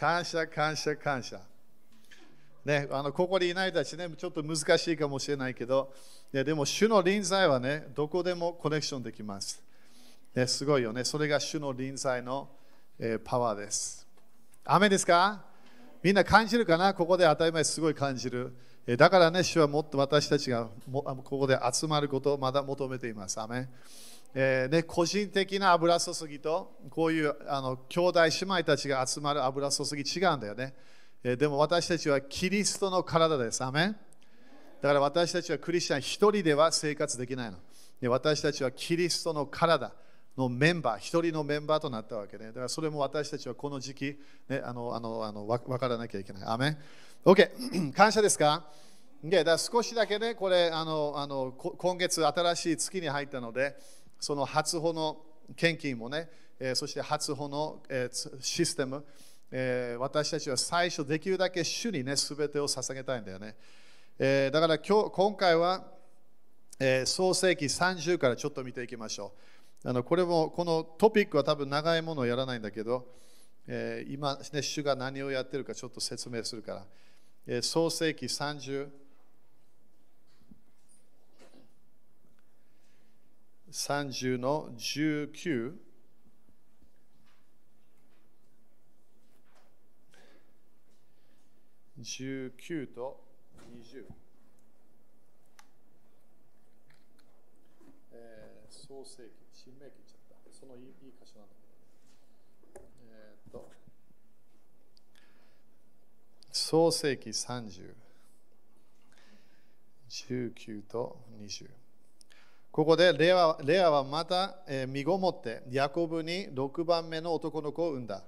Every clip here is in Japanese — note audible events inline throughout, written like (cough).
感謝、感謝、感謝。ね、あのここにいない人たちね、ちょっと難しいかもしれないけど、ね、でも主の臨在はね、どこでもコネクションできます。ね、すごいよね。それが主の臨在の、えー、パワーです。雨ですか？みんな感じるかな？ここで当たり前すごい感じる。えー、だからね、主はもっと私たちがもここで集まることをまだ求めています。アメえーね、個人的な油注ぎとこういうあの兄弟姉妹たちが集まる油注ぎ違うんだよね。えー、でも私たちはキリストの体です。アメンだから私たちはクリスチャン一人では生活できないの。で私たちはキリストの体。のメンバー、一人のメンバーとなったわけね。だからそれも私たちはこの時期、ね、あのあのあの分からなきゃいけない。アメン ?OK、(clears throat) 感謝ですか？でだ少しだけね、これあのあの、今月新しい月に入ったので、その初歩の献金もね、え、そして初歩の、え、システム、え、私たちは最初できるだけ主にね、すべてを捧げたいんだよね。え、だから今日今回は、え、創世紀30からちょっと見ていきましょう。あのこれもこのトピックは多分長いものをやらないんだけど、え、今、ね、主が何をやってるかちょっと説明するから、え、創世紀30 30の19 19と20、えー、創世紀新明記ちゃった。そのいいいい箇所なんだけど。えー、っと、創世紀30、19と20。ここでレアレアはまた、えー、身ごもってヤコブに6番目の男の子を産んだ。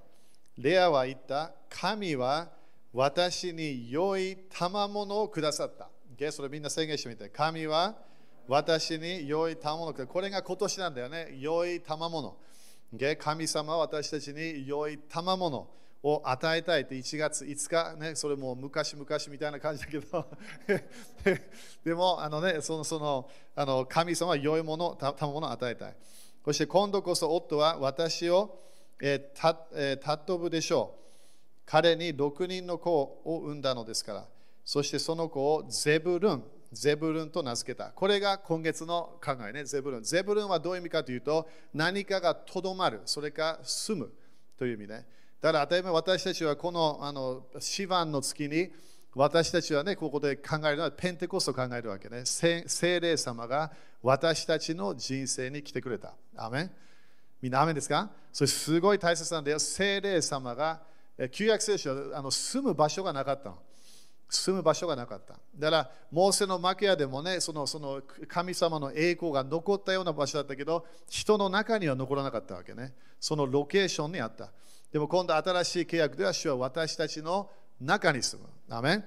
レアは言った、神は私に良い賜物をくださった。それみんな宣言してみて。神は私に良い賜物これが今年なんだよね。良い賜物。神様は私たちに良い賜物を与えたいって1月5日、ね、それも昔々みたいな感じだけど (laughs) でもあの、ね、そのそのあの神様は良いもの、賜物を与えたい。そして今度こそ夫は私を、えーたえー、尊ぶでしょう。彼に6人の子を産んだのですから。そしてその子をゼブルン、ゼブルンと名付けた。これが今月の考えね、ゼブルン。ゼブルンはどういう意味かというと、何かがとどまる、それか住むという意味ね。だから当たり前私たちはこのあのシバンの月に私たちはね、ここで考えるのはペンテコストを考えるわけね。聖霊様が私たちの人生に来てくれた。アメンみんなアメンですか？それすごい大切なんだよ。聖霊様が旧約聖書はあの住む場所がなかったの。住む場所がなかった。だから、モーセの幕屋でもね、そのその神様の栄光が残ったような場所だったけど、人の中には残らなかったわけね。そのロケーションにあった。でも今度新しい契約では主は私たちの中に住む。アメン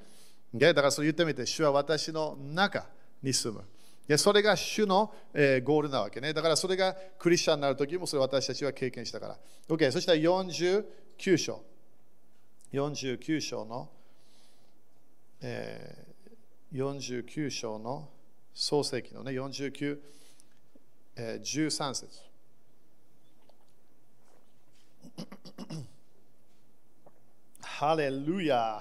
だからそう言ってみて、主は私の中に住む。でそれが主の、えー、ゴールなわけね。だからそれがクリスチャンになるときもそれ私たちは経験したから。OK、そしたら49章。49章のえー、49章の創世記のね、49、えー、13節。ハレルヤ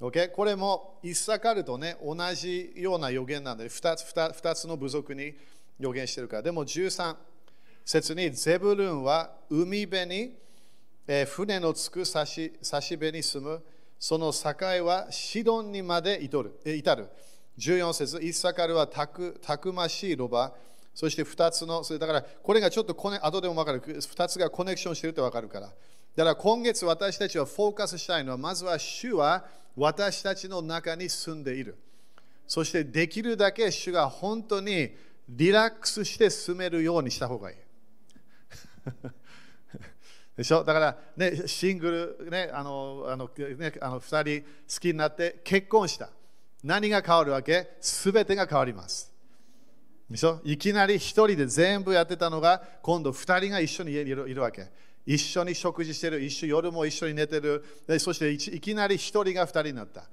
OK これもイッサカルとね、同じような予言なんで2つの部族に予言してるから。でも13節にゼブルンは海辺に、えー、船のつく差し差し辺に住むその境はシドンにまで至る。至る14節イッサカルはたくたくましいロバ。そして2つの、それだからこれがちょっとコネ後でも分かる。2つがコネクションしてるって分かるから。だから今月私たちはフォーカスしたいのは、まずは主は私たちの中に住んでいる。そしてできるだけ主が本当にリラックスして住めるようにした方がいい。(laughs) でしょ？だから、ね、シングル、ね、あのあのね、あの2人好きになって結婚した。何が変わるわけ？すべてが変わります。でしょ？いきなり1人で全部やってたのが今度2人が一緒にいるいるわけ。一緒に食事してる、一緒夜も一緒に寝てる、そしていきなり1人が2人になった。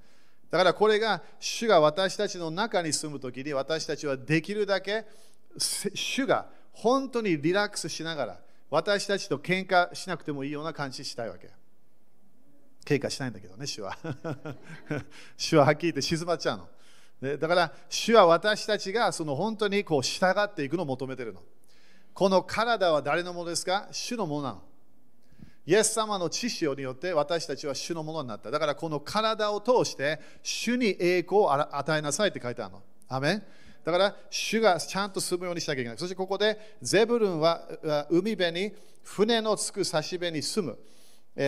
だからこれが主が私たちの中に住むときに私たちはできるだけ主が本当にリラックスしながら私たちと喧嘩しなくてもいいような感じしたいわけ。経過しないんだけどね、主は。(laughs) 主ははっきり言って静まっちゃうの。でだから、主は私たちがその本当にこう従っていくのを求めてるの。この体は誰のものですか？主のものなの。イエス様の知識によって私たちは主のものになった。だからこの体を通して主に栄光を与えなさいって書いてあるの。アメンだから主がちゃんと住むようにしなきゃいけない。そしてここでゼブルンは海辺に船のつく差し辺に住む。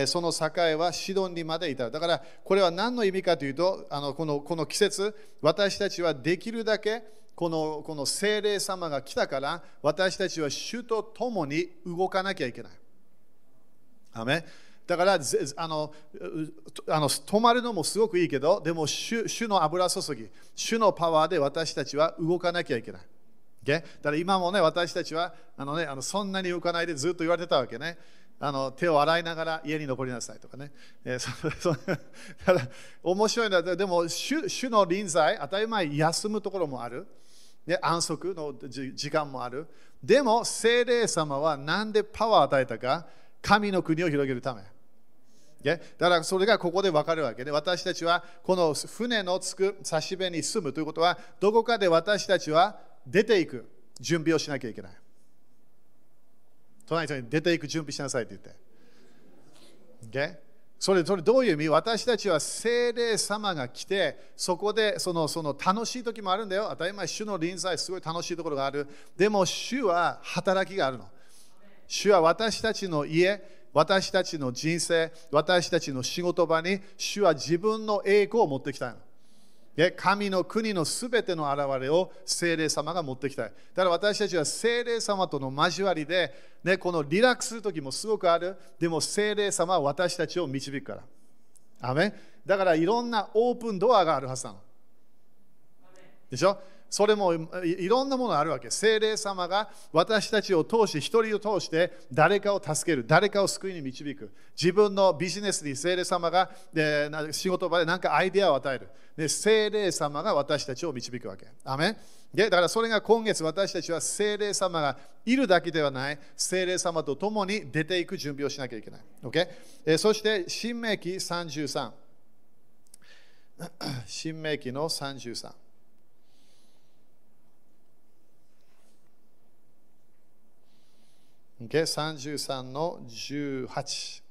その境はシドンにまで至る。だからこれは何の意味かというと、あのこのこの季節、私たちはできるだけこのこの精霊様が来たから、私たちは主と共に動かなきゃいけない。アメだからあのあの止まるのもすごくいいけど、でも主主の油注ぎ、主のパワーで私たちは動かなきゃいけない。o だから今もね、私たちはあの、ね、あのそんなに動かないでずっと言われてたわけね。あの手を洗いながら家に残りなさいとかね。えー、そ (laughs) そただ面白いのは、でも主主の臨在、当たり前休むところもある。ね、安息の時間もある。でも、精霊様は何でパワーを与えたか、神の国を広げるため。だからそれがここで分かるわけで、私たちはこの船のつく差し辺に住むということは、どこかで私たちは出ていく準備をしなきゃいけない。隣の人に出ていく準備しなさいって言って。Okay? それそれどういう意味？私たちは精霊様が来て、そこでそのその楽しい時もあるんだよ。当たり前、主の臨在、すごい楽しいところがある。でも、主は働きがあるの。主は私たちの家、私たちの人生、私たちの仕事場に、主は自分の栄光を持ってきたの。神の国のすべての現れを精霊様が持ってきたい。だから私たちは精霊様との交わりで、ね、このリラックスする時もすごくある。でも精霊様は私たちを導くから。アメだからいろんなオープンドアがあるはずなの。でしょ？それもいろんなものがあるわけ。精霊様が私たちを通して、一人を通して誰かを助ける、誰かを救いに導く。自分のビジネスに精霊様が仕事場で何かアイデアを与える。で精霊様が私たちを導くわけ。アメでだからそれが今月私たちは精霊様がいるだけではない、精霊様と共に出ていく準備をしなきゃいけない。Okay? えそして、新明記33。(coughs) 新明記の33。33の18。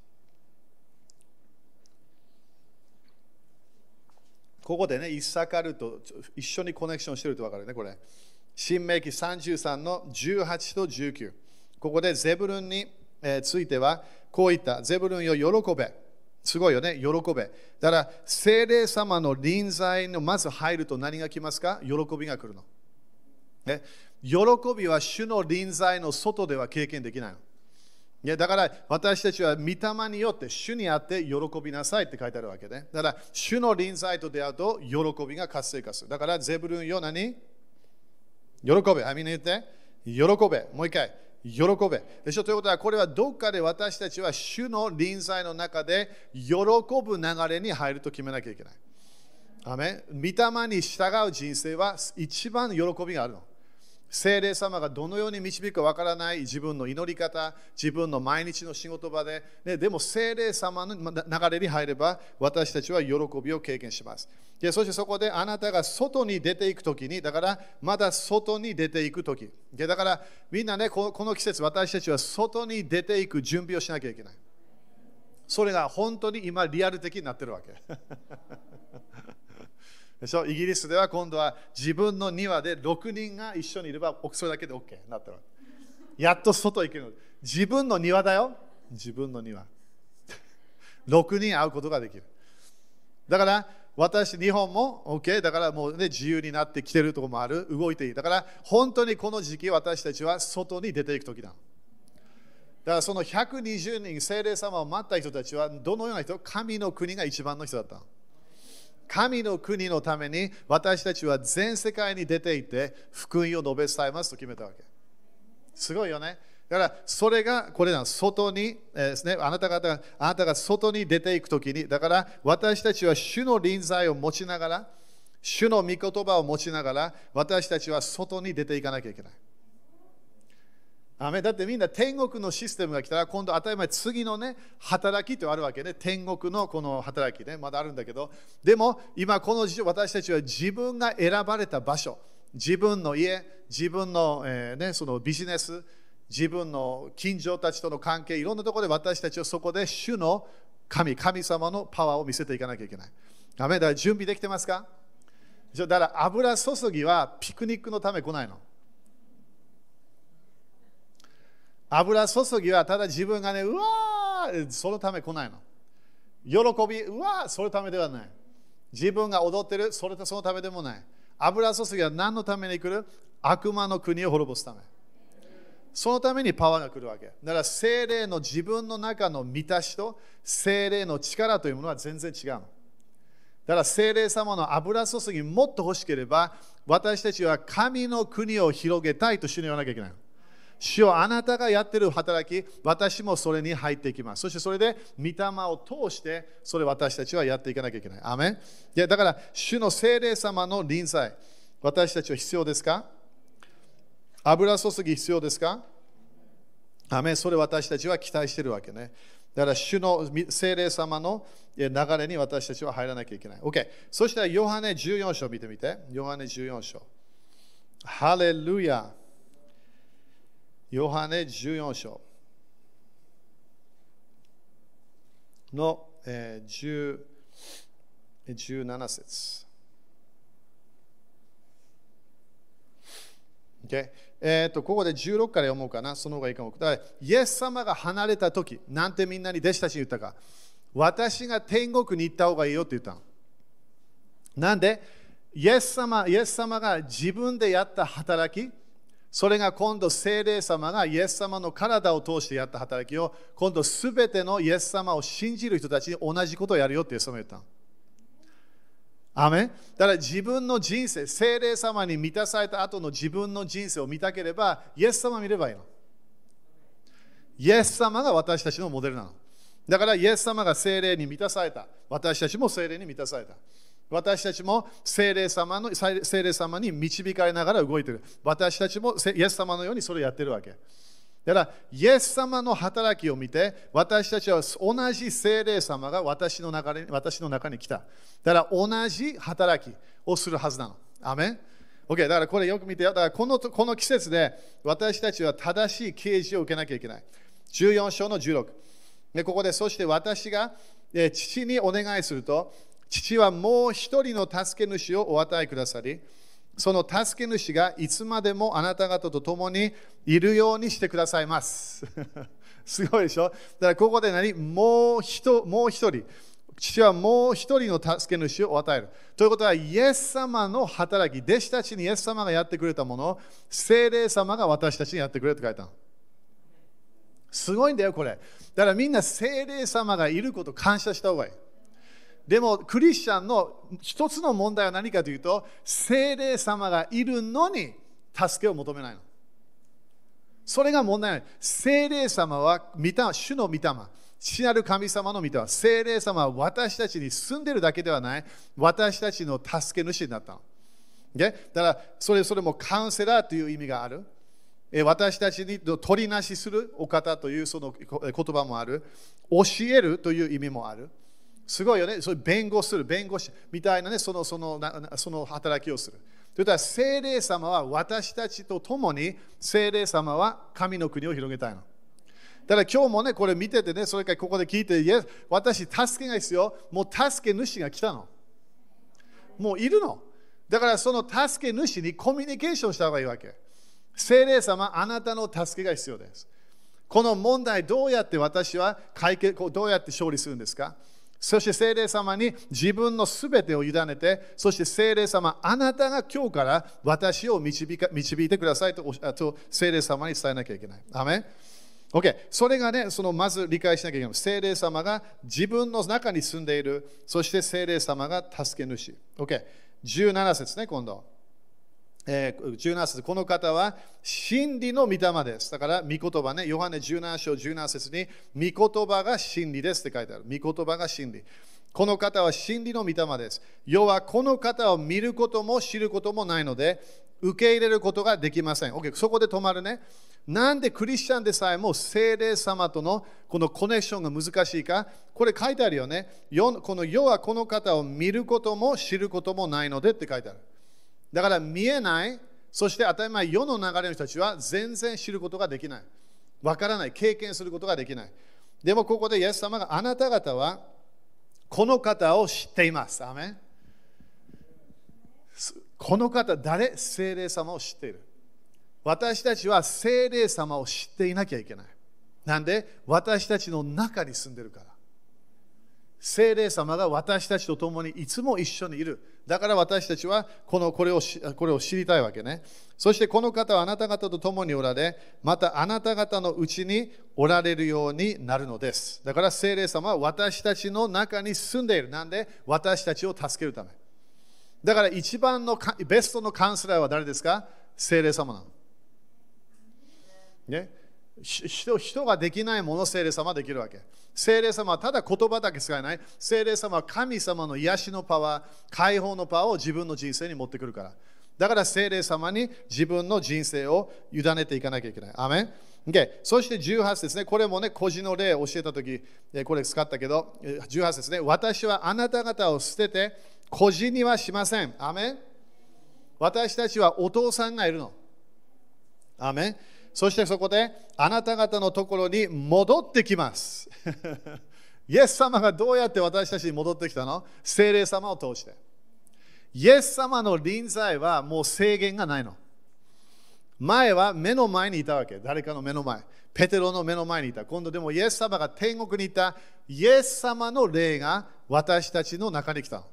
ここでね、イッサカルと一緒にコネクションしてると分かるね、これ。新明記33の18と19。ここでゼブルンについては、こういった、ゼブルンよ喜べ。すごいよね、喜べ。だから、精霊様の臨在のまず入ると何が来ますか？喜びが来るの。ね、喜びは主の臨在の外では経験できない。いやだから私たちは御霊によって主にあって喜びなさいって書いてあるわけね。だから主の臨在と出会うと喜びが活性化する。だからゼブルンよ何？喜べ。あみんな言って。喜べ。もう一回。喜べ。でしょということはこれはどっかで私たちは主の臨在の中で喜ぶ流れに入ると決めなきゃいけない。アメ御霊に従う人生は一番喜びがあるの。精霊様がどのように導くかわからない自分の祈り方、自分の毎日の仕事場で、ね、でも精霊様の流れに入れば私たちは喜びを経験します。でそしてそこであなたが外に出ていくときに、だからまだ外に出ていくとき。だからみんなねこ、この季節私たちは外に出ていく準備をしなきゃいけない。それが本当に今リアル的になってるわけ。でしょ？イギリスでは今度は自分の庭で6人が一緒にいればそれだけで OK になってるやっと外行ける自分の庭だよ。自分の庭。6人会うことができる。だから私、日本も OK だからもう、ね、自由になってきてるところもある。動いていい。だから本当にこの時期私たちは外に出ていく時だ。だからその120人精霊様を待った人たちはどのような人？神の国が一番の人だった神の国のために私たちは全世界に出ていて福音を述べ伝えますと決めたわけ。すごいよね。だからそれがこれなん外に、えー、ですね、あなた方があなたが外に出ていくときに、だから私たちは主の臨在を持ちながら、主の御言葉を持ちながら、私たちは外に出ていかなきゃいけない。アだってみんな天国のシステムが来たら今度当たり前次のね働きとあるわけね。天国のこの働きね。まだあるんだけど。でも今この時私たちは自分が選ばれた場所。自分の家。自分の,、えーね、そのビジネス。自分の近所たちとの関係。いろんなところで私たちはそこで主の神神様のパワーを見せていかなきゃいけない。アメだから準備できてますか？だから油注ぎはピクニックのため来ないの。油注ぎはただ自分がね、うわー、そのため来ないの。喜び、うわー、そのためではない。自分が踊ってる、それとそのためでもない。油注ぎは何のために来る？悪魔の国を滅ぼすため。そのためにパワーが来るわけ。だから精霊の自分の中の満たしと精霊の力というものは全然違うの。だから精霊様の油注ぎもっと欲しければ私たちは神の国を広げたいと主に言わなきゃいけない。主よあなたがやってる働き、私もそれに入っていきます。そしてそれで、御霊を通して、それ私たちはやっていかなきゃいけない。アメンだから、主の精霊様の臨在、私たちは必要ですか？油注ぎ必要ですか？アメそれ私たちは期待しているわけね。だから、主の精霊様の流れに私たちは入らなきゃいけない。OK。そしたら、ヨハネ14章見てみて。ヨハネ14章。ハレルヤ。ヨハネ14章の、えー、17節。Okay? えーと、ここで16から読もうかな、その方がいいかも。だイエス様が離れた時なんてみんなに弟子たちに言ったか、私が天国に行った方がいいよって言ったの。なんで、イエス様イエス様が自分でやった働き、それが今度聖霊様がイエス様の体を通してやった働きを今度すべてのイエス様を信じる人たちに同じことをやるよってイエス様言ったアメだから自分の人生、聖霊様に満たされた後の自分の人生を見たければ、イエス様見ればいいの。イエス様が私たちのモデルなの。だからイエス様が聖霊に満たされた。私たちも聖霊に満たされた。私たちも聖霊様の聖霊様に導かれながら動いている。私たちもイエス様のようにそれをやっているわけ。だから、イエス様の働きを見て、私たちは同じ聖霊様が私の中に私の中に来た。だから、同じ働きをするはずなの。アメン OK、だからこれよく見てだからこのこの季節で私たちは正しい啓示を受けなきゃいけない。14章の16。でここで、そして私が父にお願いすると、父はもう一人の助け主をお与えくださり、その助け主がいつまでもあなた方と共にいるようにしてくださいます。(laughs) すごいでしょ？だからここで何？もう一もう一人。父はもう一人の助け主を与える。ということは、イエス様の働き、弟子たちにイエス様がやってくれたものを、精霊様が私たちにやってくれって書いたの。すごいんだよ、これ。だからみんな精霊様がいることを感謝した方がいい。でもクリスチャンの一つの問題は何かというと精霊様がいるのに助けを求めないの。それが問題ない。精霊様は見た主の御霊父なる神様の御霊精霊様は私たちに住んでるだけではない。私たちの助け主になったの。だからそれそれもカウンセラーという意味がある。私たちに取りなしするお方というその言葉もある。教えるという意味もある。すごいよね。それ弁護する、弁護士みたいなね、そのそのその働きをする。ということは、精霊様は私たちと共に、精霊様は神の国を広げたいの。だから今日もね、これ見ててね、それからここで聞いて、いや私、助けが必要。もう助け主が来たの。もういるの。だからその助け主にコミュニケーションした方がいいわけ。精霊様、あなたの助けが必要です。この問題、どうやって私は解決、どうやって勝利するんですか？そして聖霊様に自分のすべてを委ねて、そして聖霊様、あなたが今日から私を導か導いてくださいとと聖霊様に伝えなきゃいけない。アメン OK、それがね、そのまず理解しなきゃいけない。聖霊様が自分の中に住んでいる、そして聖霊様が助け主。OK、17節ね、今度。え、17節この方は真理の御霊です。だから、御言葉ね、ヨハネ17章17節に、御言葉が真理ですって書いてある。御言葉が真理。この方は真理の御霊です。要はこの方を見ることも知ることもないので、受け入れることができません。OK、そこで止まるね。なんでクリスチャンでさえも精霊様とのこのコネクションが難しいかこれ書いてあるよね。この世はこの方を見ることも知ることもないのでって書いてある。だから見えない、そして当たり前世の流れの人たちは全然知ることができない。わからない、経験することができない。でもここでイエス様があなた方はこの方を知っています。アメこの方、誰？精霊様を知っている。私たちは精霊様を知っていなきゃいけない。なんで？私たちの中に住んでるから。精霊様が私たちと共にいつも一緒にいる。だから私たちはこのこれをこれを知りたいわけね。そしてこの方はあなた方と共におられ、またあなた方のうちにおられるようになるのです。だから精霊様は私たちの中に住んでいる。なんで？私たちを助けるため。だから一番のベストのカウンセラーは誰ですか？精霊様なの。ね、人人ができないものを精霊様はできるわけ。精霊様はただ言葉だけ使えない。精霊様は神様の癒しのパワー、解放のパワーを自分の人生に持ってくるから。だから精霊様に自分の人生を委ねていかなきゃいけない。アメン Okay、そして18節ね、これもね、孤児の例を教えたとき、これ使ったけど、18節ね、私はあなた方を捨てて、孤児にはしません。アメン私たちはお父さんがいるの。アメンそしてそこであなた方のところに戻ってきます。(laughs) イエス様がどうやって私たちに戻ってきたの？精霊様を通して。イエス様の臨在はもう制限がないの。前は目の前にいたわけ。誰かの目の前。ペテロの目の前にいた。今度でもイエス様が天国にいたイエス様の霊が私たちの中に来たの。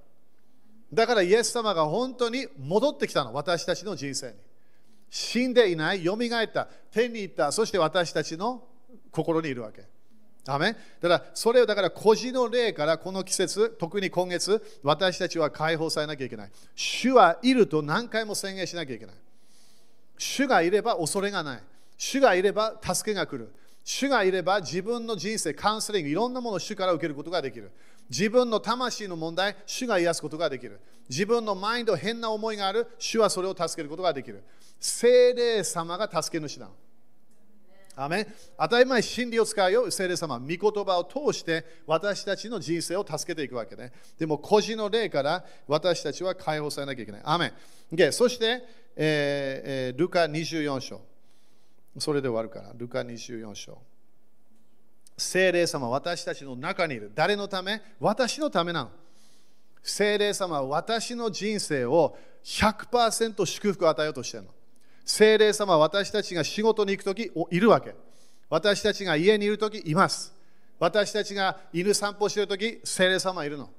だからイエス様が本当に戻ってきたの。私たちの人生に。死んでいない、よみがえった、天に行った、そして私たちの心にいるわけ。アメだからそれをだから孤児の霊からこの季節、特に今月、私たちは解放されなきゃいけない。主はいると何回も宣言しなきゃいけない。主がいれば恐れがない。主がいれば助けが来る。主がいれば自分の人生、カウンセリング、いろんなものを主から受けることができる。自分の魂の問題、主が癒すことができる。自分のマインド、変な思いがある、主はそれを助けることができる。精霊様が助け主だ。アメ当たり前、真理を使うよ、聖霊様。御言葉を通して私たちの人生を助けていくわけね。でも、孤児の霊から私たちは解放されなきゃいけない。アメン。そして、えーえー、ルカ24章。それで終わるから。ルカ24章。聖霊様は、私たちの中にいる。誰のため？私のためなの。聖霊様は私の人生を100%祝福を与えようとしているの。聖霊様は私たちが仕事に行くときいるわけ。私たちが家にいるときいます。私たちが犬散歩しているとき、聖霊様いるの。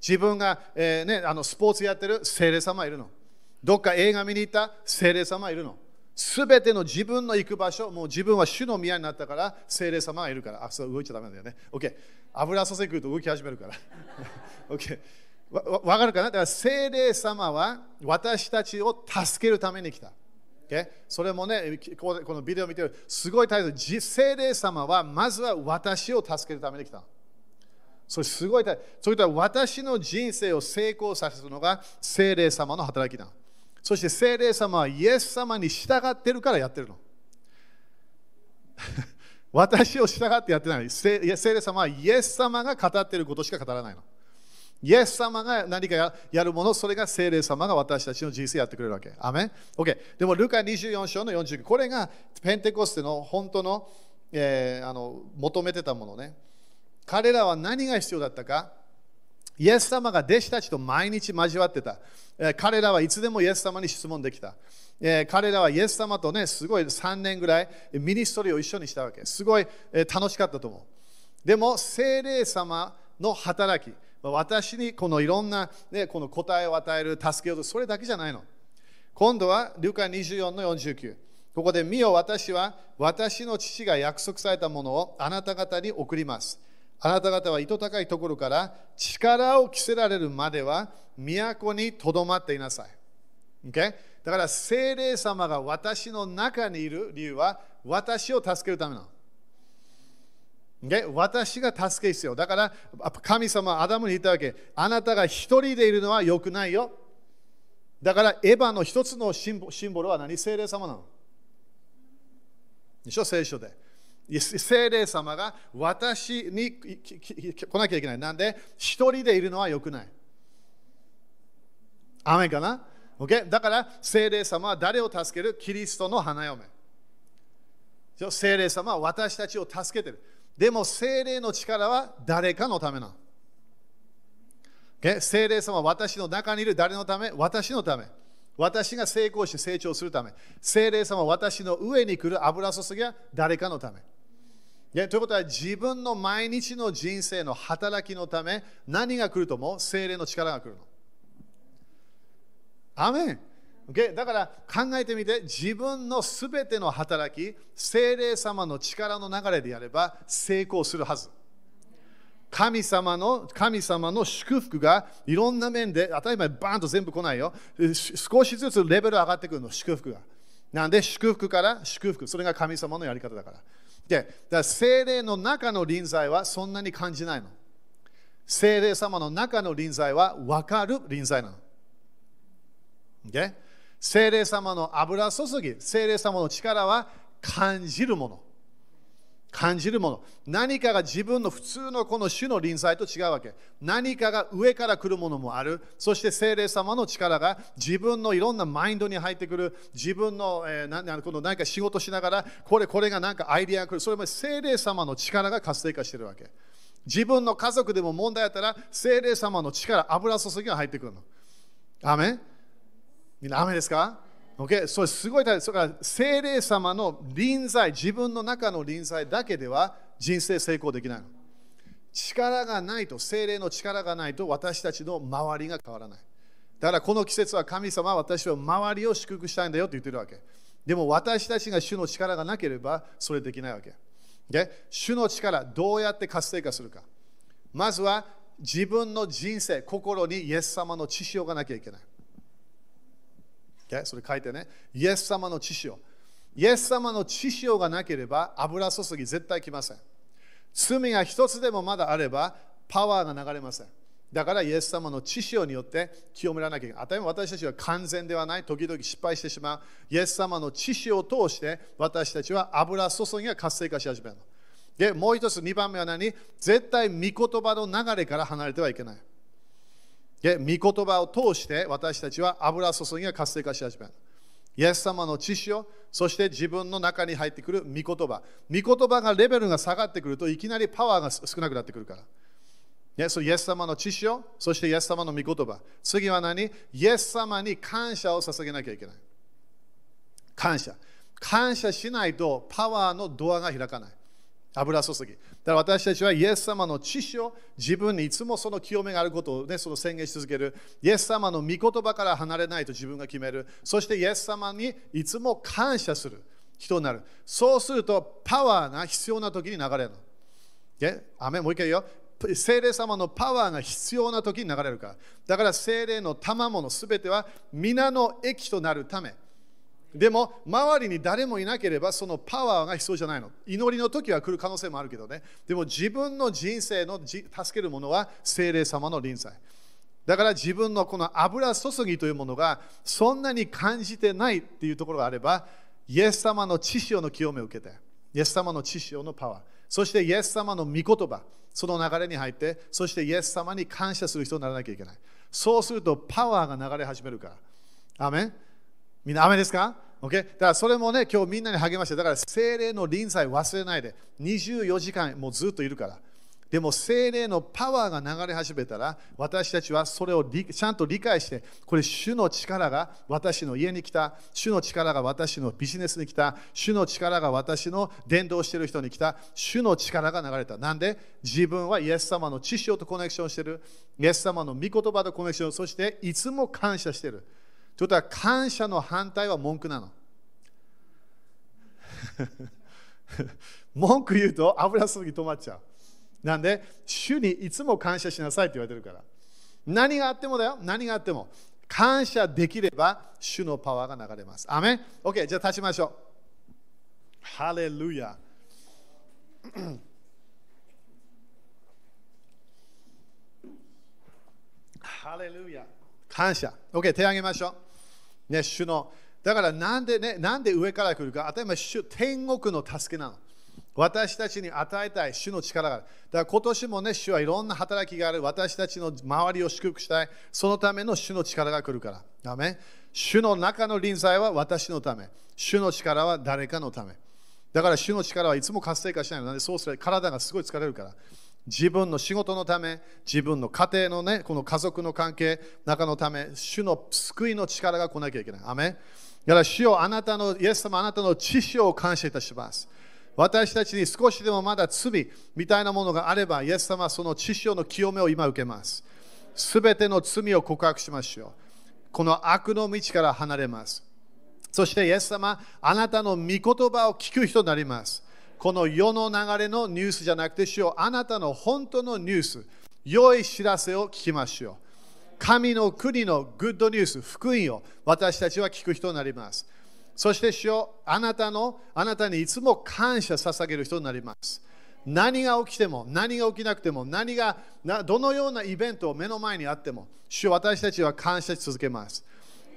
自分が、えー、ね、あのスポーツやってる聖霊様いるの。どっか映画見に行った聖霊様いるの。すべての自分の行く場所、もう自分は主の宮になったから、聖霊様がいるから。あ、そう動いちゃだめだよね。OK。油注ぎ来ると動き始めるから。(laughs) OK。わわかるかな？だから聖霊様は私たちを助けるために来た。OK それもね、このビデオ見てる、すごい大切。聖霊様はまずは私を助けるために来た。それすごい大切。それとは私の人生を成功させるのが聖霊様の働きだ。そして聖霊様はイエス様に従ってるからやってるの。(laughs) 私を従ってやってない。聖霊様はイエス様が語ってることしか語らないの。イエス様が何かやるもの、それが聖霊様が私たちの人生やってくれるわけ。アメン ?OK。でも、ルカ24章の49、これがペンテコステの本当の,、えー、あの求めてたものね。彼らは何が必要だったか？イエス様が弟子たちと毎日交わってた。え、彼らはいつでもイエス様に質問できた。え、彼らはイエス様とね、すごい3年ぐらいミニストリーを一緒にしたわけ。すごい、え、楽しかったと思う。でも、聖霊様の働き、私にこのいろんな、ね、この答えを与える、助けようと、それだけじゃないの。今度は、ルカ24の49。ここで、見よ、私は私の父が約束されたものをあなた方に送ります。あなた方は糸高いところから力を着せられるまでは都にとどまっていなさい。Okay? だから精霊様が私の中にいる理由は私を助けるためなの。で私が助け必要。だから神様アダムに言ったわけ。あなたが一人でいるのは良くないよ。だからエヴァの一つのシンボルは何？聖霊様なのでしょ？聖書で。聖霊様が私に来なきゃいけない。なんで一人でいるのは良くない。雨かな、okay? だから聖霊様は誰を助ける？キリストの花嫁。聖霊様は私たちを助けてる。でも精霊の力は誰かのためなの？精霊様は私の中にいる誰のため？私のため。私が成功して成長するため。精霊様は私の上に来る油注ぎは誰かのため。ということは自分の毎日の人生の働きのため何が来るとも精霊の力が来るの。アメン。Okay? だから考えてみて。自分のすべての働き精霊様の力の流れでやれば成功するはず。神様の神様の祝福がいろんな面で当たり前バーンと全部来ないよ。少しずつレベル上がってくるの祝福が。なんで？祝福から祝福。それが神様のやり方だから。でだから精霊の中の臨在はそんなに感じないの精霊様の中の臨在は分かる臨在なの Okay? 精霊様の油注ぎ、精霊様の力は感じるもの。感じるもの。何かが自分の普通のこの種の臨在と違うわけ。何かが上から来るものもある。そして精霊様の力が自分のいろんなマインドに入ってくる。自分の,、えー、なこの何か仕事しながら、これこれが何かアイディアが来る。それも精霊様の力が活性化してるわけ。自分の家族でも問題あったら、精霊様の力、油注ぎが入ってくるの。アメみんな雨ですか？?OK、それすごい大それから精霊様の臨在、自分の中の臨在だけでは人生成功できないの。力がないと、精霊の力がないと私たちの周りが変わらない。だからこの季節は神様は私は周りを祝福したいんだよって言ってるわけ。でも私たちが主の力がなければそれできないわけ。で、主の力、どうやって活性化するか。まずは自分の人生、心にイエス様の知識がなきゃいけない。それ書いてね。イエス様の知潮。イエス様の知潮がなければ油注ぎ絶対来ません。罪が一つでもまだあればパワーが流れません。だからイエス様の知潮によって清めらなきゃいけない。当たり前私たちは完全ではない。時々失敗してしまう。イエス様の知潮を通して私たちは油注ぎが活性化し始める。で、もう一つ、2番目は何？絶対御言葉の流れから離れてはいけない。で、御言葉を通して私たちは油注ぎが活性化し始める。イエス様の知識を、そして自分の中に入ってくる御言葉。御言葉がレベルが下がってくるといきなりパワーが少なくなってくるから。ね、そイエス様の知識を、そしてイエス様の御言葉。次は何？イエス様に感謝を捧げなきゃいけない。感謝。感謝しないとパワーのドアが開かない。油注ぎ。だから私たちはイエス様の知識を自分にいつもその清めがあることを、ね、その宣言し続ける。イエス様の御言葉から離れないと自分が決める。そしてイエス様にいつも感謝する人になる。そうするとパワーが必要な時に流れるの。雨もう一回言うよ。精霊様のパワーが必要な時に流れるから。だから精霊の賜物すべては皆の益となるため。でも、周りに誰もいなければ、そのパワーが必要じゃないの。祈りの時は来る可能性もあるけどね。でも、自分の人生の助けるものは精霊様の臨在。だから自分のこの油注ぎというものがそんなに感じてないっていうところがあれば、イエス様の知識の清めを受けて、イエス様の知識のパワー、そしてイエス様の御言葉、その流れに入って、そしてイエス様に感謝する人にならなきゃいけない。そうするとパワーが流れ始めるから。アメンみんな雨ですか？OK? だからそれもね、今日みんなに励まして、だから精霊の臨在忘れないで、24時間もうずっといるから。でも精霊のパワーが流れ始めたら、私たちはそれをちゃんと理解して、これ、主の力が私の家に来た、主の力が私のビジネスに来た、主の力が私の伝道してる人に来た、主の力が流れた。なんで？自分はイエス様の知識とコネクションしてる、イエス様の御言葉とコネクション、そしていつも感謝してる。ことは感謝の反対は文句なの。(laughs) 文句言うと油すぎ止まっちゃう。なんで、主にいつも感謝しなさいって言われてるから。何があってもだよ、何があっても。感謝できれば、主のパワーが流れます。アメン ?OK、じゃあ立ちましょう。ハレルヤ。ハレルヤ。感謝。OK、手を挙げましょう。ね、主の。だからなんでね、なんで上から来るか、当たり前、主天国の助けなの。私たちに与えたい主の力がある。だから今年もね、主はいろんな働きがある。私たちの周りを祝福したい。そのための主の力が来るから。ダメ主の中の臨在は私のため。主の力は誰かのため。だから主の力はいつも活性化しないの。なんでそうする体がすごい疲れるから。自分の仕事のため、自分の家庭のね、この家族の関係、中のため、主の救いの力が来なきゃいけない。アメだから主よあなたの、イエス様あなたの知識を感謝いたします。私たちに少しでもまだ罪みたいなものがあれば、イエス様はその知識の清めを今受けます。すべての罪を告白しましょう。この悪の道から離れます。そして、イエス様、あなたの御言葉を聞く人になります。この世の流れのニュースじゃなくて、主よあなたの本当のニュース、良い知らせを聞きましょう。神の国のグッドニュース、福音を私たちは聞く人になります。そして主よあなたの、あなたにいつも感謝捧げる人になります。何が起きても、何が起きなくても、何がどのようなイベントを目の前にあっても、主よ私たちは感謝し続けます。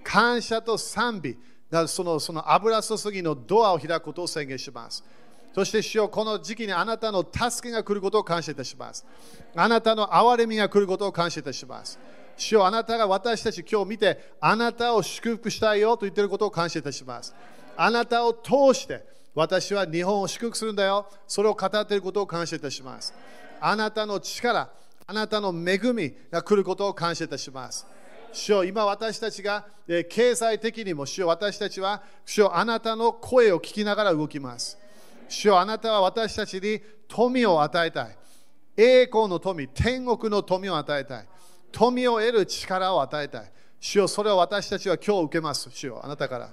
感謝と賛美、そのその油注ぎのドアを開くことを宣言します。そして主よこの時期にあなたの助けが来ることを感謝いたします。あなたの憐れみが来ることを感謝いたします。主よあなたが私たち今日見て、あなたを祝福したいよと言っていることを感謝いたします。あなたを通して私は日本を祝福するんだよ。それを語っていることを感謝いたします。あなたの力、あなたの恵みが来ることを感謝いたします。主よ今私たちが経済的にも主よ私たちは主よあなたの声を聞きながら動きます。主よあなたは私たちに富を与えたい。栄光の富、天国の富を与えたい。富を得る力を与えたい。主よそれを私たちは今日受けます。主よあなたから。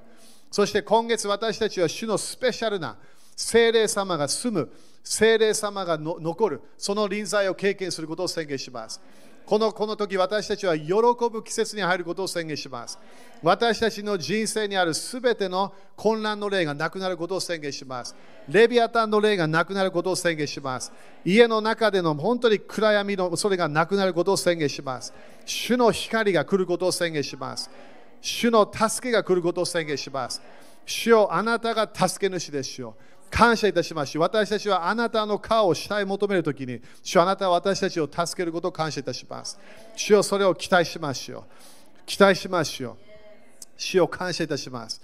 そして今月私たちは主のスペシャルな精霊様が住む、精霊様が残る、その臨在を経験することを宣言します。このこの時私たちは喜ぶ季節に入ることを宣言します。私たちの人生にあるすべての混乱の霊がなくなることを宣言します。レビアタンの霊がなくなることを宣言します。家の中での本当に暗闇のそれがなくなることを宣言します。主の光が来ることを宣言します。主の助けが来ることを宣言します。主よあなたが助け主ですよ。感謝いたしますし、私たちはあなたの顔を下へ求めるときに、主あなたは私たちを助けることを感謝いたします。主よそれを期待しましょう。期待しましょう。主を感謝いたします。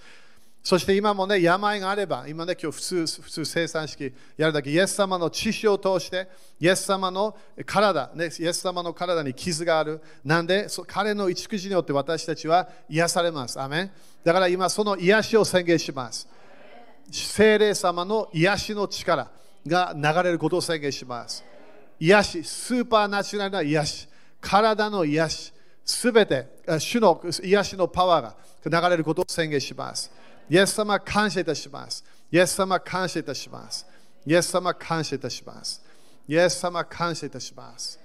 そして今もね、病があれば、今ね、今日普通、普通生産式やるだけ、イエス様の知識を通して、イエス様の体、ね、イエス様の体に傷がある。なんで、彼の一口によって私たちは癒されます。アメンだから今、その癒しを宣言します。精霊様の癒しの力が流れることを宣言します。癒し、スーパーナチュラルな癒し、体の癒し、すべて主の癒しのパワーが流れることを宣言します。イエス様感謝いたします。イエス様感謝いたします。イエス様感謝いたします。イエス様感謝いたします。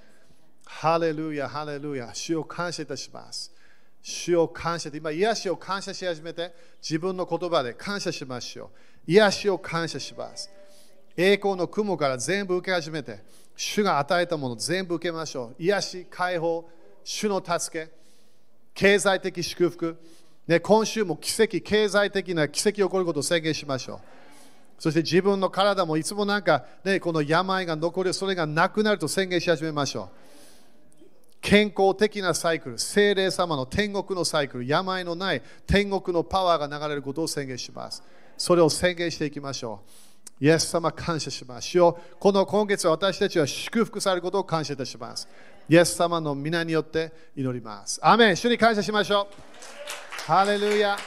ハレルヤ、ハレルヤ、主を感謝いたします。主を感謝で、今、癒しを感謝し始めて、自分の言葉で感謝しましょう。癒しを感謝します。栄光の雲から全部受け始めて、主が与えたもの全部受けましょう。癒し、解放、主の助け、経済的祝福、ね、今週も奇跡、経済的な奇跡起こることを宣言しましょう。そして自分の体もいつもなんか、ね、この病が残る、それがなくなると宣言し始めましょう。健康的なサイクル、精霊様の天国のサイクル、病のない天国のパワーが流れることを宣言します。それを宣言していきましょう。イエス様感謝しますよ。この今月私たちは祝福されることを感謝いたします。イエス様の皆によって祈ります。アメン主に感謝しましょう。ハレルヤ